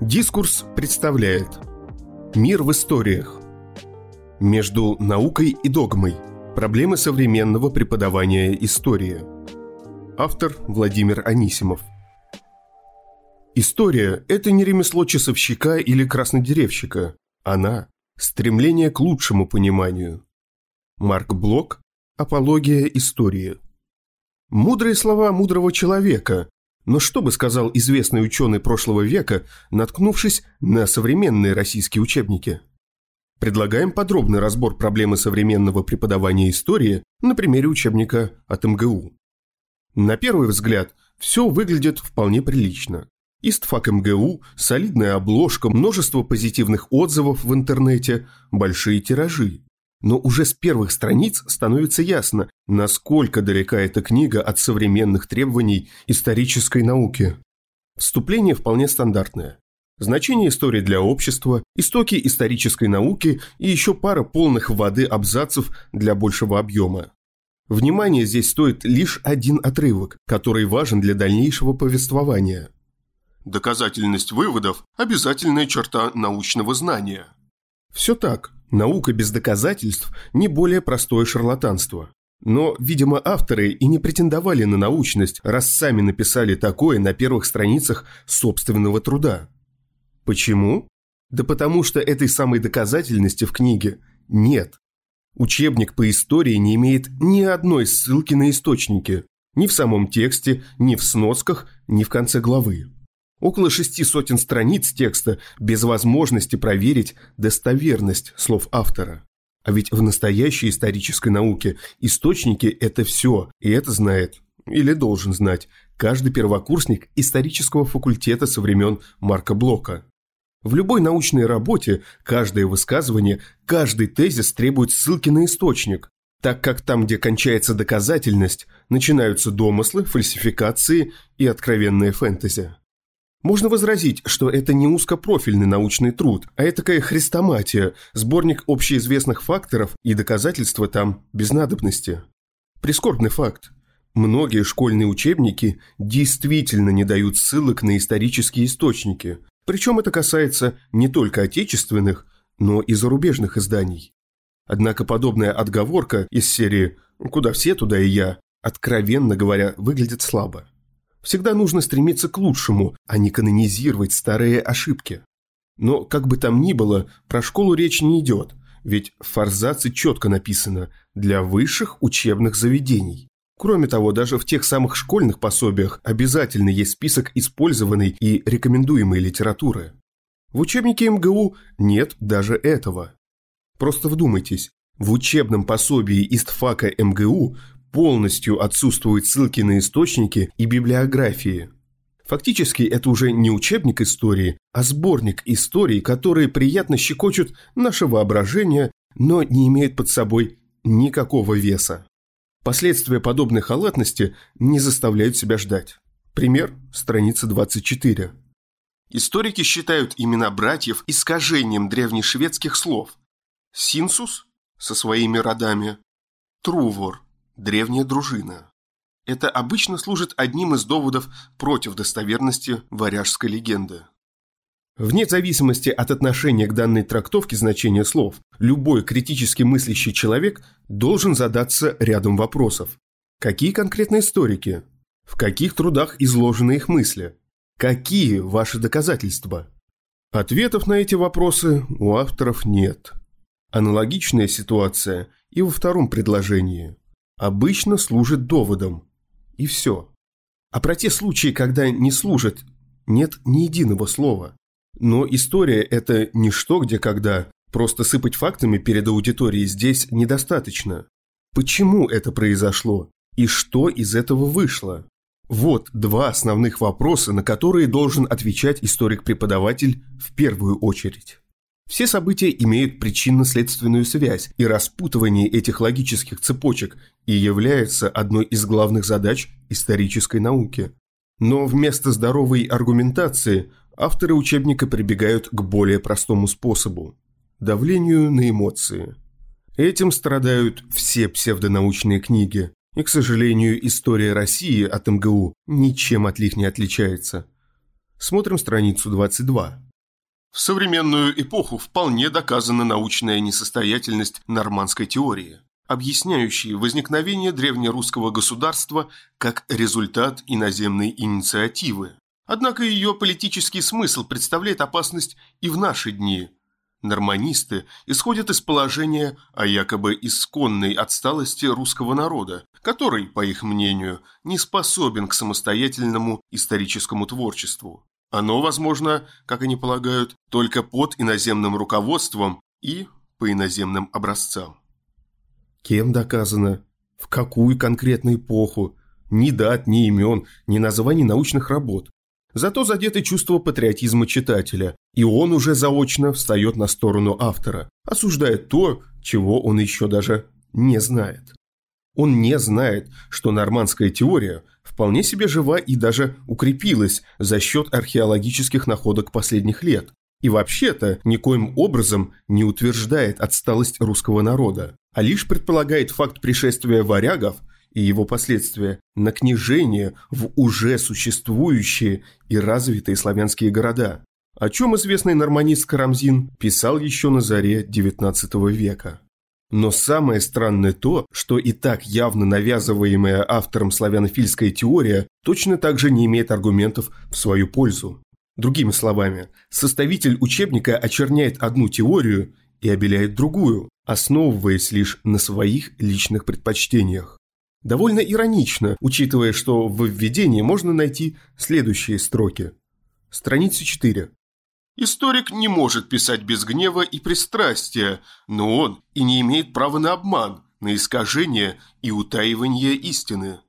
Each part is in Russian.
Дискурс представляет Мир в историях Между наукой и догмой Проблемы современного преподавания истории. Автор Владимир Анисимов. История – это не ремесло часовщика или краснодеревщика. Она – стремление к лучшему пониманию. Марк Блок. Апология истории. Мудрые слова мудрого человека, но что бы сказал известный ученый прошлого века, наткнувшись на современные российские учебники? Предлагаем подробный разбор проблемы современного преподавания истории на примере учебника от МГУ. На первый взгляд, все выглядит вполне прилично. Истфак МГУ, солидная обложка, множество позитивных отзывов в интернете, большие тиражи. Но уже с первых страниц становится ясно, насколько далека эта книга от современных требований исторической науки. Вступление вполне стандартное. Значение истории для общества, истоки исторической науки и еще пара полных воды абзацев для большего объема. Внимание здесь стоит лишь один отрывок, который важен для дальнейшего повествования. Доказательность выводов – обязательная черта научного знания. Все так, Наука без доказательств не более простое шарлатанство. Но, видимо, авторы и не претендовали на научность, раз сами написали такое на первых страницах собственного труда. Почему? Да потому что этой самой доказательности в книге нет. Учебник по истории не имеет ни одной ссылки на источники, ни в самом тексте, ни в сносках, ни в конце главы. Около шести сотен страниц текста без возможности проверить достоверность слов автора. А ведь в настоящей исторической науке источники – это все, и это знает, или должен знать, каждый первокурсник исторического факультета со времен Марка Блока. В любой научной работе каждое высказывание, каждый тезис требует ссылки на источник, так как там, где кончается доказательность, начинаются домыслы, фальсификации и откровенная фэнтези. Можно возразить, что это не узкопрофильный научный труд, а это такая хрестоматия, сборник общеизвестных факторов и доказательства там без надобности. Прискорбный факт. Многие школьные учебники действительно не дают ссылок на исторические источники, причем это касается не только отечественных, но и зарубежных изданий. Однако подобная отговорка из серии «Куда все, туда и я», откровенно говоря, выглядит слабо. Всегда нужно стремиться к лучшему, а не канонизировать старые ошибки. Но, как бы там ни было, про школу речь не идет, ведь в форзаце четко написано «для высших учебных заведений». Кроме того, даже в тех самых школьных пособиях обязательно есть список использованной и рекомендуемой литературы. В учебнике МГУ нет даже этого. Просто вдумайтесь, в учебном пособии ИСТФАКа МГУ полностью отсутствуют ссылки на источники и библиографии. Фактически это уже не учебник истории, а сборник историй, которые приятно щекочут наше воображение, но не имеют под собой никакого веса. Последствия подобной халатности не заставляют себя ждать. Пример – страница 24. Историки считают имена братьев искажением древнешведских слов. Синсус со своими родами, Трувор древняя дружина. Это обычно служит одним из доводов против достоверности варяжской легенды. Вне зависимости от отношения к данной трактовке значения слов, любой критически мыслящий человек должен задаться рядом вопросов. Какие конкретно историки? В каких трудах изложены их мысли? Какие ваши доказательства? Ответов на эти вопросы у авторов нет. Аналогичная ситуация и во втором предложении обычно служит доводом. И все. А про те случаи, когда не служит, нет ни единого слова. Но история – это не что, где, когда. Просто сыпать фактами перед аудиторией здесь недостаточно. Почему это произошло? И что из этого вышло? Вот два основных вопроса, на которые должен отвечать историк-преподаватель в первую очередь. Все события имеют причинно-следственную связь, и распутывание этих логических цепочек и является одной из главных задач исторической науки. Но вместо здоровой аргументации авторы учебника прибегают к более простому способу – давлению на эмоции. Этим страдают все псевдонаучные книги, и, к сожалению, история России от МГУ ничем от них не отличается. Смотрим страницу 22. В современную эпоху вполне доказана научная несостоятельность нормандской теории, объясняющей возникновение древнерусского государства как результат иноземной инициативы. Однако ее политический смысл представляет опасность и в наши дни. Норманисты исходят из положения о якобы исконной отсталости русского народа, который, по их мнению, не способен к самостоятельному историческому творчеству. Оно возможно, как они полагают, только под иноземным руководством и по иноземным образцам. Кем доказано? В какую конкретную эпоху? Ни дат, ни имен, ни названий научных работ. Зато задеты чувство патриотизма читателя, и он уже заочно встает на сторону автора, осуждает то, чего он еще даже не знает. Он не знает, что нормандская теория вполне себе жива и даже укрепилась за счет археологических находок последних лет. И вообще-то никоим образом не утверждает отсталость русского народа, а лишь предполагает факт пришествия варягов и его последствия на княжение в уже существующие и развитые славянские города, о чем известный норманист Карамзин писал еще на заре XIX века. Но самое странное то, что и так явно навязываемая автором славянофильская теория точно так же не имеет аргументов в свою пользу. Другими словами, составитель учебника очерняет одну теорию и обеляет другую, основываясь лишь на своих личных предпочтениях. Довольно иронично, учитывая, что в введении можно найти следующие строки. Страница 4. Историк не может писать без гнева и пристрастия, но он и не имеет права на обман, на искажение и утаивание истины.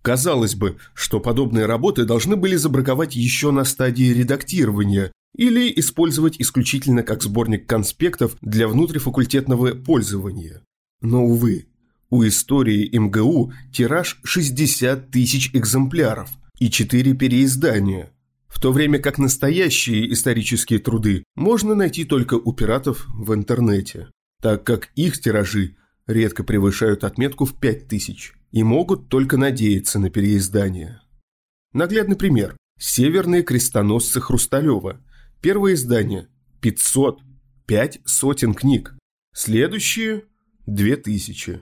Казалось бы, что подобные работы должны были забраковать еще на стадии редактирования или использовать исключительно как сборник конспектов для внутрифакультетного пользования. Но, увы, у истории МГУ тираж 60 тысяч экземпляров и 4 переиздания – в то время как настоящие исторические труды можно найти только у пиратов в интернете, так как их тиражи редко превышают отметку в 5000 и могут только надеяться на переиздание. Наглядный пример. «Северные крестоносцы Хрусталева». Первое издание – 500, 5 сотен книг. Следующие – 2000.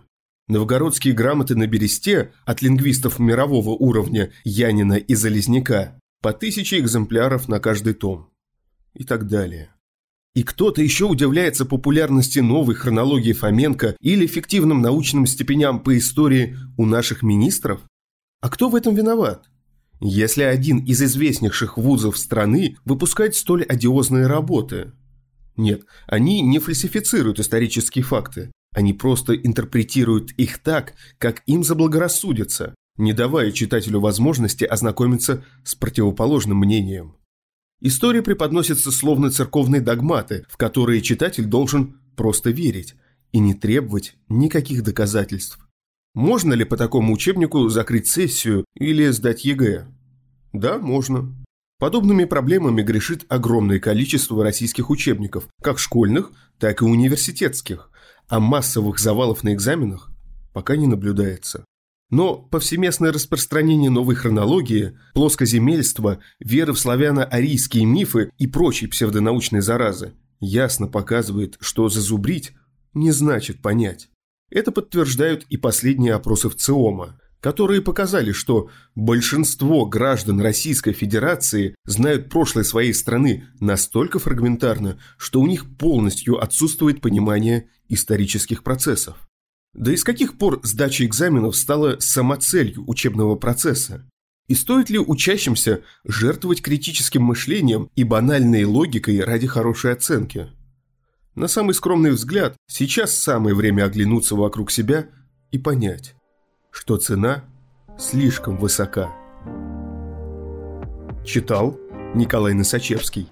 Новгородские грамоты на бересте от лингвистов мирового уровня Янина и Залезняка по тысяче экземпляров на каждый том и так далее. И кто-то еще удивляется популярности новой хронологии Фоменко или эффективным научным степеням по истории у наших министров? А кто в этом виноват? Если один из известнейших вузов страны выпускает столь одиозные работы. Нет, они не фальсифицируют исторические факты, они просто интерпретируют их так, как им заблагорассудится, не давая читателю возможности ознакомиться с противоположным мнением. История преподносится словно церковные догматы, в которые читатель должен просто верить и не требовать никаких доказательств. Можно ли по такому учебнику закрыть сессию или сдать ЕГЭ? Да, можно. Подобными проблемами грешит огромное количество российских учебников, как школьных, так и университетских, а массовых завалов на экзаменах пока не наблюдается. Но повсеместное распространение новой хронологии, плоскоземельства, веры в славяно-арийские мифы и прочие псевдонаучные заразы ясно показывает, что зазубрить не значит понять. Это подтверждают и последние опросы в ЦИОМа, которые показали, что большинство граждан Российской Федерации знают прошлое своей страны настолько фрагментарно, что у них полностью отсутствует понимание исторических процессов. Да и с каких пор сдача экзаменов стала самоцелью учебного процесса? И стоит ли учащимся жертвовать критическим мышлением и банальной логикой ради хорошей оценки? На самый скромный взгляд, сейчас самое время оглянуться вокруг себя и понять, что цена слишком высока. Читал Николай Носачевский.